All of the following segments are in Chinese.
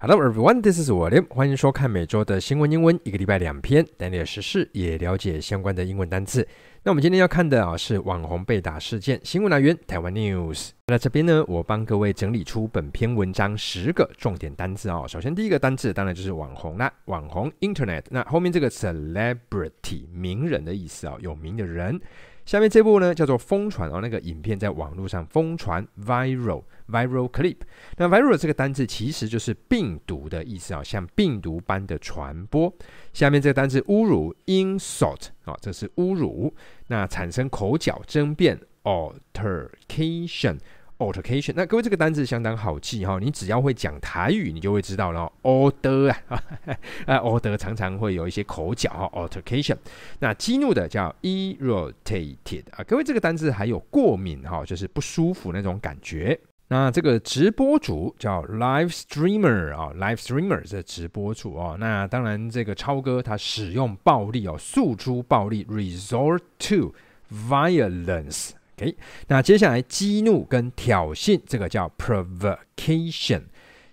Hello everyone, this is William。欢迎收看每周的新闻英文，一个礼拜两篇，带你的时事也了解相关的英文单词。那我们今天要看的啊是网红被打事件，新闻来源台湾 News。那这边呢，我帮各位整理出本篇文章十个重点单字哦。首先第一个单字当然就是网红啦，网红 Internet。那后面这个 Celebrity 名人的意思啊，有名的人。下面这部呢叫做疯传哦，那个影片在网络上疯传 viral viral clip。那 viral 这个单字其实就是病毒的意思啊，像病毒般的传播。下面这个单字侮辱 insult 啊，这是侮辱。那产生口角争辩 altercation。Altercation，那各位这个单字相当好记哈，你只要会讲台语，你就会知道了。order 啊，啊 order 常常会有一些口角哈。Altercation，那激怒的叫 irritated 啊，各位这个单字还有过敏哈，就是不舒服那种感觉。那这个直播主叫 live streamer 啊，live streamer 这直播主哦。那当然这个超哥他使用暴力哦，诉诸暴力，resort to violence。OK，那接下来激怒跟挑衅，这个叫 provocation。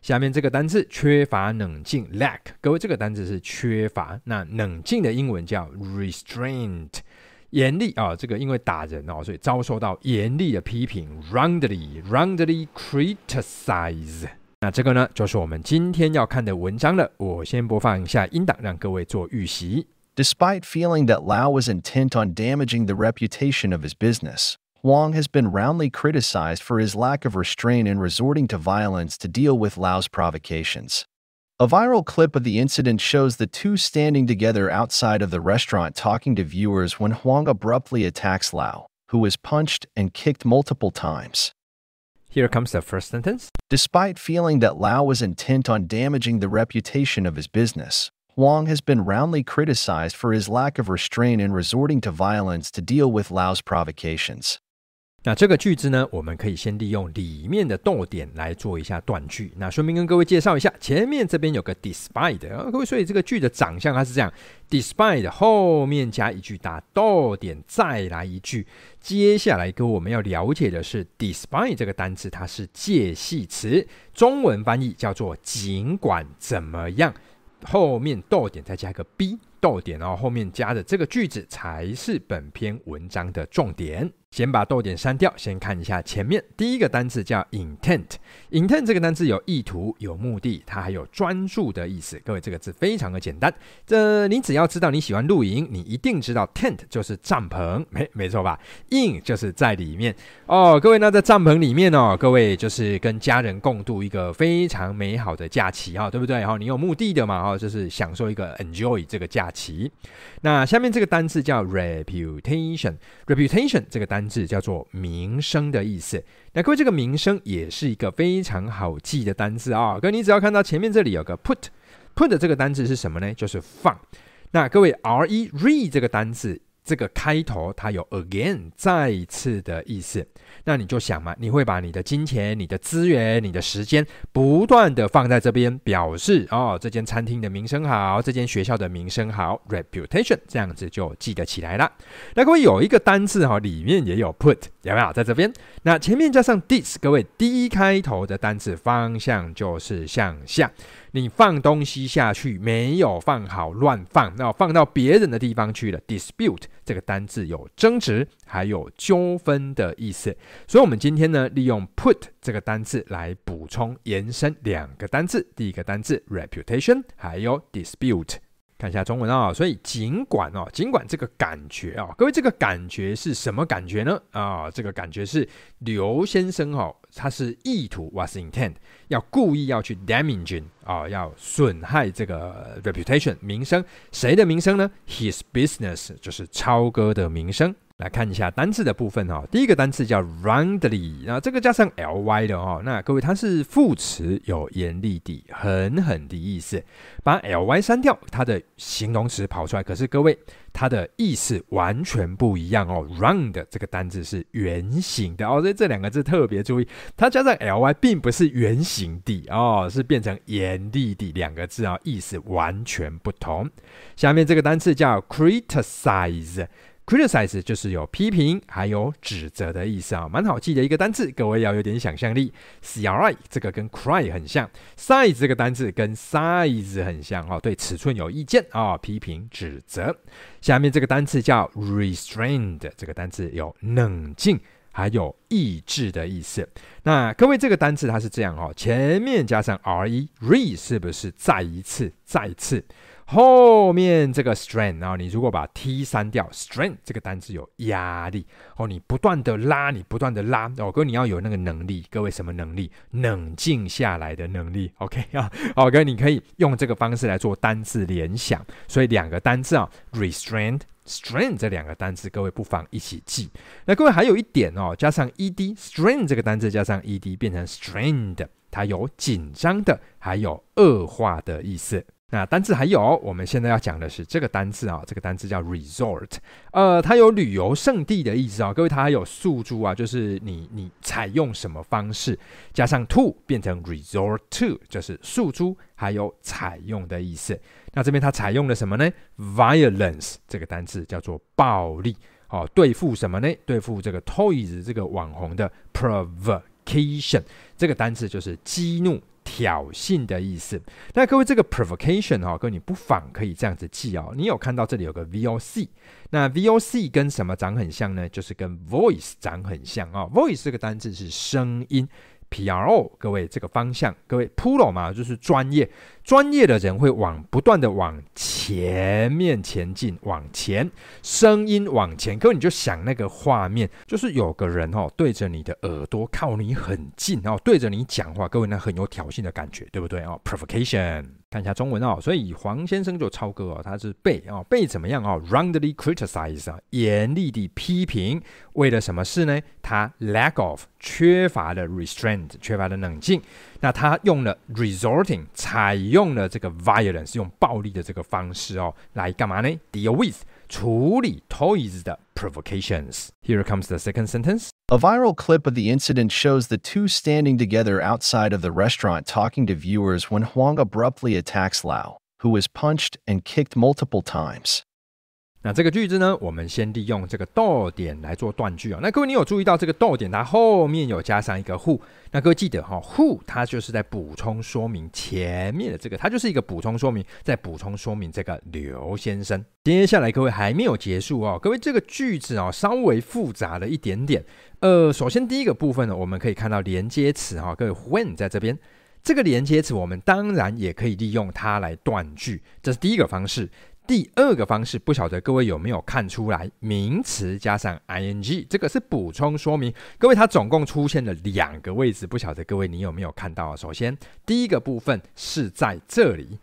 下面这个单字缺乏冷静，lack。各位这个单字是缺乏，那冷静的英文叫 restraint。严厉啊，这个因为打人哦，所以遭受到严厉的批评，roundly roundly criticize。那这个呢，就是我们今天要看的文章了。我先播放一下音档，让各位做预习。Despite feeling that Lau was intent on damaging the reputation of his business. Huang has been roundly criticized for his lack of restraint in resorting to violence to deal with Lao's provocations. A viral clip of the incident shows the two standing together outside of the restaurant talking to viewers when Huang abruptly attacks Lao, who was punched and kicked multiple times. Here comes the first sentence. Despite feeling that Lao was intent on damaging the reputation of his business, Huang has been roundly criticized for his lack of restraint in resorting to violence to deal with Lao's provocations. 那这个句子呢，我们可以先利用里面的逗点来做一下断句。那顺便跟各位介绍一下，前面这边有个 despite 啊，各位，所以这个句的长相它是这样：despite 后面加一句打逗点，再来一句。接下来跟我们要了解的是，despite 这个单词它是介系词，中文翻译叫做尽管怎么样，后面逗点再加一个 b 逗点，然后后面加的这个句子才是本篇文章的重点。先把逗点删掉，先看一下前面第一个单词叫 intent。intent 这个单词有意图、有目的，它还有专注的意思。各位，这个字非常的简单。这你只要知道你喜欢露营，你一定知道 tent 就是帐篷，没没错吧？in 就是在里面哦。各位，那在帐篷里面哦，各位就是跟家人共度一个非常美好的假期哈、对不对？哈，你有目的的嘛？哈，就是享受一个 enjoy 这个假期。那下面这个单词叫 reputation。reputation 这个单字叫做名声的意思。那各位，这个名声也是一个非常好记的单字啊。各位，你只要看到前面这里有个 put，put 这个单字是什么呢？就是放。那各位，re re 这个单字。这个开头它有 again 再一次的意思，那你就想嘛，你会把你的金钱、你的资源、你的时间不断的放在这边，表示哦，这间餐厅的名声好，这间学校的名声好，reputation 这样子就记得起来了。那各位有一个单字哈，里面也有 put，有没有在这边？那前面加上 this，各位 D 开头的单字方向就是向下。你放东西下去没有放好，乱放，那放到别人的地方去了。Dispute 这个单字有争执，还有纠纷的意思。所以，我们今天呢，利用 put 这个单字来补充延伸两个单字。第一个单字 reputation，还有 dispute。看一下中文啊、所以尽管哦，尽管这个感觉啊、哦，各位这个感觉是什么感觉呢？啊、这个感觉是刘先生哦，他是意图 was intent 要故意要去 damaging 啊、要损害这个 reputation 名声，谁的名声呢？His business 就是超哥的名声。来看一下单字的部分哈，第一个单词叫 roundly，那这个加上 ly 的哦，那各位它是副词，有严厉的、狠狠的意思。把 ly 删掉，它的形容词跑出来，可是各位它的意思完全不一样哦。round 这个单字是圆形的哦，所以这两个字特别注意，它加上 ly 并不是圆形的哦，是变成严厉的两个字啊，意思完全不同。下面这个单词叫 criticize。Criticize 就是有批评还有指责的意思啊，蛮好记的一个单字，各位要有点想象力。cry 这个跟 cry 很像，size 这个单字跟 size 很像哦，对尺寸有意见啊，批评指责。下面这个单词叫 restrained，这个单字有冷静还有抑制的意思。那各位这个单词它是这样哦，前面加上 re，re 是不是再一次，再次？后面这个 strain 啊，你如果把 t 删掉，strain 这个单字有压力哦，你不断的拉，你不断的拉哦，各位你要有那个能力，各位什么能力？冷静下来的能力，OK 啊，好，各位你可以用这个方式来做单字联想，所以两个单字啊，restrain、strain 这两个单字，各位不妨一起记。那各位还有一点哦，加上 ed，strain 这个单字加上 ed 变成 strained，它有紧张的，还有恶化的意思。那单字还有，我们现在要讲的是这个单字啊，这个单字叫 resort，呃，它有旅游胜地的意思啊。各位，它还有宿住啊，就是你你采用什么方式，加上 to 变成 resort to，就是宿住还有采用的意思。那这边它采用了什么呢？violence 这个单字叫做暴力，哦，对付什么呢？对付这个 Toys 这个网红的 provocation 这个单字就是激怒。挑衅的意思。那各位，这个 provocation 哈，各位你不妨可以这样子记哦。你有看到这里有个 voc，那 voc 跟什么长很像呢？就是跟 voice 长很像哦。voice 这个单字是声音。Pro，各位这个方向，各位 Pro 嘛，就是专业，专业的人会往不断的往前前面前进，往前，声音往前。各位你就想那个画面，就是有个人哦对着你的耳朵靠你很近哦，对着你讲话，各位那很有挑衅的感觉，对不对哦？Provocation。看一下中文哦，所以黄先生就超哥哦，他是被哦被怎么样哦，roundly criticize 啊，严厉的批评，为了什么事呢？他 lack of 缺乏了 restraint，缺乏了冷静，那他用了 resorting，采用了这个 violence，用暴力的这个方式哦，来干嘛呢？Deal with 处理 toys 的 provocations。Here comes the second sentence. A viral clip of the incident shows the two standing together outside of the restaurant talking to viewers when Huang abruptly attacks Lau, who was punched and kicked multiple times. 那这个句子呢，我们先利用这个逗点来做断句啊。那各位，你有注意到这个逗点它后面有加上一个 who？那各位记得哈，who 它就是在补充说明前面的这个，它就是一个补充说明，在补充说明这个刘先生。接下来各位还没有结束哦，各位这个句子啊稍微复杂了一点点。呃，首先第一个部分呢，我们可以看到连接词哈，各位 when 在这边，这个连接词我们当然也可以利用它来断句，这是第一个方式。第二个方式，不晓得各位有没有看出来，名词加上 ing，这个是补充说明。各位，它总共出现了两个位置，不晓得各位你有没有看到？首先，第一个部分是在这里，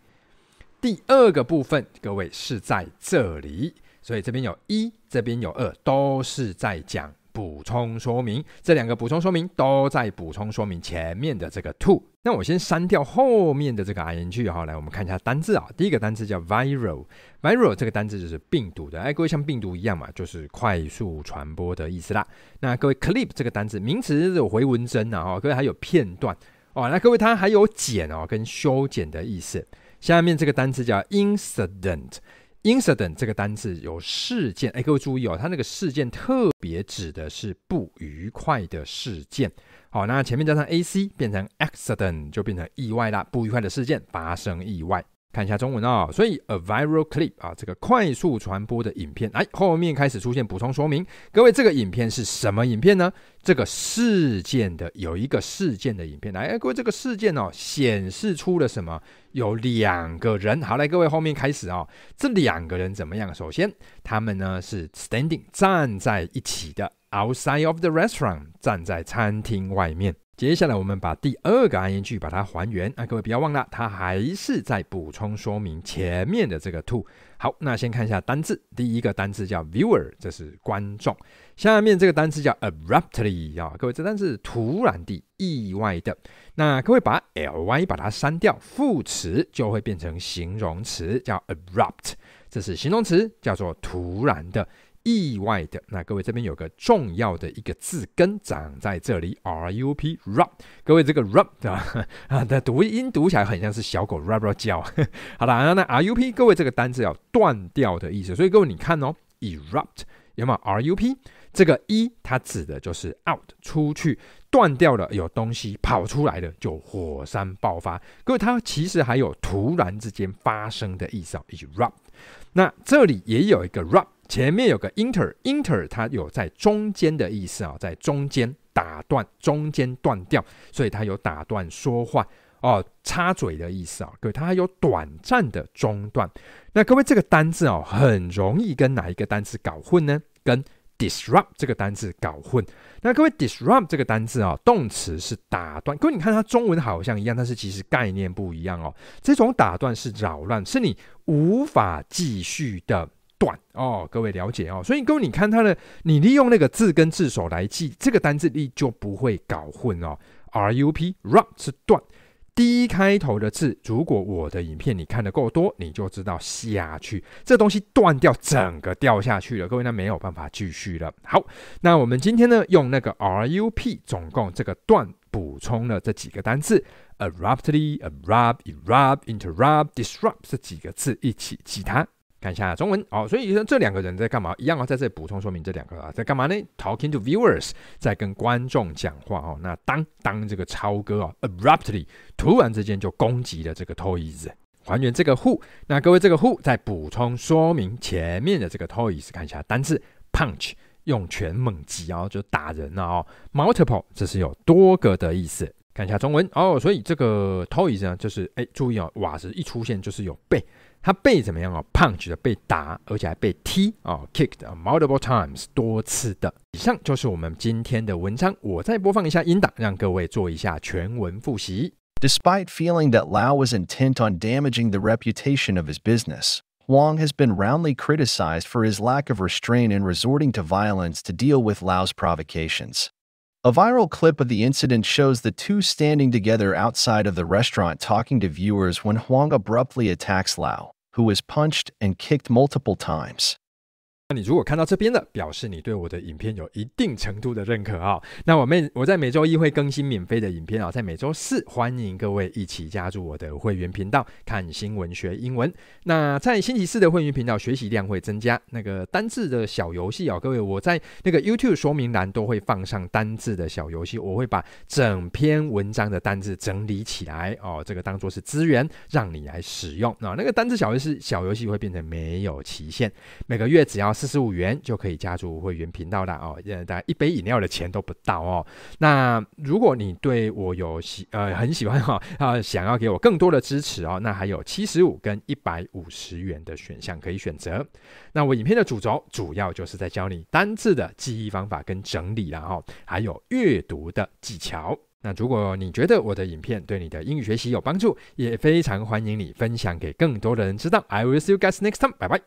第二个部分，各位是在这里，所以这边有一，这边有二，都是在讲。补充说明，这两个补充说明都在补充说明前面的这个 to。那我先删掉后面的这个 ing 哈，来我们看一下单字啊。第一个单字叫 viral，viral 这个单字就是病毒的，哎，各位像病毒一样嘛，就是快速传播的意思啦。那各位 clip 这个单字名词有回纹针呐，哈，各位还有片段哦，那各位它还有剪哦跟修剪的意思。下面这个单字叫 incident。Incident 这个单字有事件，哎，各位注意哦，它那个事件特别指的是不愉快的事件。好，那前面加上 ac 变成 accident，就变成意外啦，不愉快的事件发生意外。看一下中文哦，所以 a viral clip 啊，这个快速传播的影片，哎，后面开始出现补充说明。各位，这个影片是什么影片呢？这个事件的有一个事件的影片，来，各位，这个事件哦，显示出了什么？有两个人。好，来，各位，后面开始哦，这两个人怎么样？首先，他们呢是 standing 站在一起的，outside of the restaurant 站在餐厅外面。接下来我们把第二个 ing 把它还原啊，各位不要忘了，它还是在补充说明前面的这个 to。好，那先看一下单字，第一个单字叫 viewer，这是观众。下面这个单词叫 abruptly 啊，各位这单字突然的、意外的。那各位把 ly 把它删掉，副词就会变成形容词，叫 abrupt，这是形容词，叫做突然的。意外的，那各位这边有个重要的一个字根长在这里，r u p rup。各位这个 rup 对吧？啊，的读音读起来很像是小狗 rup rup 叫。好了，那 r u p 各位这个单字要断掉的意思，所以各位你看哦，erupt 有没有 RUP？这个 E 它指的就是 out 出去，断掉了，有东西跑出来了，就火山爆发。各位，它其实还有突然之间发生的意思啊，erupt。那这里也有一个 RUP 前面有个 inter，inter 它有在中间的意思啊，在中间打断，中间断掉，所以它有打断说话哦，插嘴的意思啊。各位，它还有短暂的中断。那各位，这个单字哦，很容易跟哪一个单词搞混呢？跟 disrupt 这个单字搞混。那各位，disrupt 这个单字啊，动词是打断。各位，你看它中文好像一样，但是其实概念不一样哦。这种打断是扰乱，是你无法继续的断哦。各位了解哦。所以各位，你看它的，你利用那个字根字首来记这个单字，你就不会搞混哦。rup rup 是断。D 开头的字，如果我的影片你看得够多，你就知道下去，这东西断掉，整个掉下去了。各位，那没有办法继续了。好，那我们今天呢，用那个 RUP，总共这个断补充了这几个单字：abruptly、abrupt、erupt、interrupt、disrupt 这几个字一起记它。看一下中文哦，所以说这两个人在干嘛？一样啊，在这里补充说明这两个啊，在干嘛呢？Talking to viewers，在跟观众讲话哦。那当当这个超哥啊，abruptly 突然之间就攻击了这个 toys，还原这个 who。那各位这个 who 在补充说明前面的这个 toys，看一下单字 punch 用拳猛击哦，就打人了哦。Multiple 这是有多个的意思。看一下中文哦，所以这个 toys 呢，就是哎，注意哦，瓦斯一出现就是有被。他被怎么样哦？Punch 的被打，而且还被踢哦，kicked multiple times 多次的。以上就是我们今天的文章。我再播放一下音档，让各位做一下全文复习。Despite feeling that Lau was intent on damaging the reputation of his business, Huang has been roundly criticized for his lack of restraint in resorting to violence to deal with Lau's provocations. A viral clip of the incident shows the two standing together outside of the restaurant talking to viewers when Huang abruptly attacks Lao, who was punched and kicked multiple times. 你如果看到这边的，表示你对我的影片有一定程度的认可啊、那我每我在每周一会更新免费的影片啊、在每周四欢迎各位一起加入我的会员频道，看新闻学英文。那在星期四的会员频道学习量会增加，那个单字的小游戏啊、哦，各位我在那个 YouTube 说明栏都会放上单字的小游戏，我会把整篇文章的单字整理起来哦，这个当做是资源让你来使用。那那个单字小游戏小游戏会变成没有期限，每个月只要。四十五元就可以加入会员频道了哦，呃，大概一杯饮料的钱都不到哦。那如果你对我有喜呃很喜欢哈啊、想要给我更多的支持哦，那还有七十五跟一百五十元的选项可以选择。那我影片的主轴主要就是在教你单字的记忆方法跟整理，然后还有阅读的技巧。那如果你觉得我的影片对你的英语学习有帮助，也非常欢迎你分享给更多的人知道。I will see you guys next time，拜拜。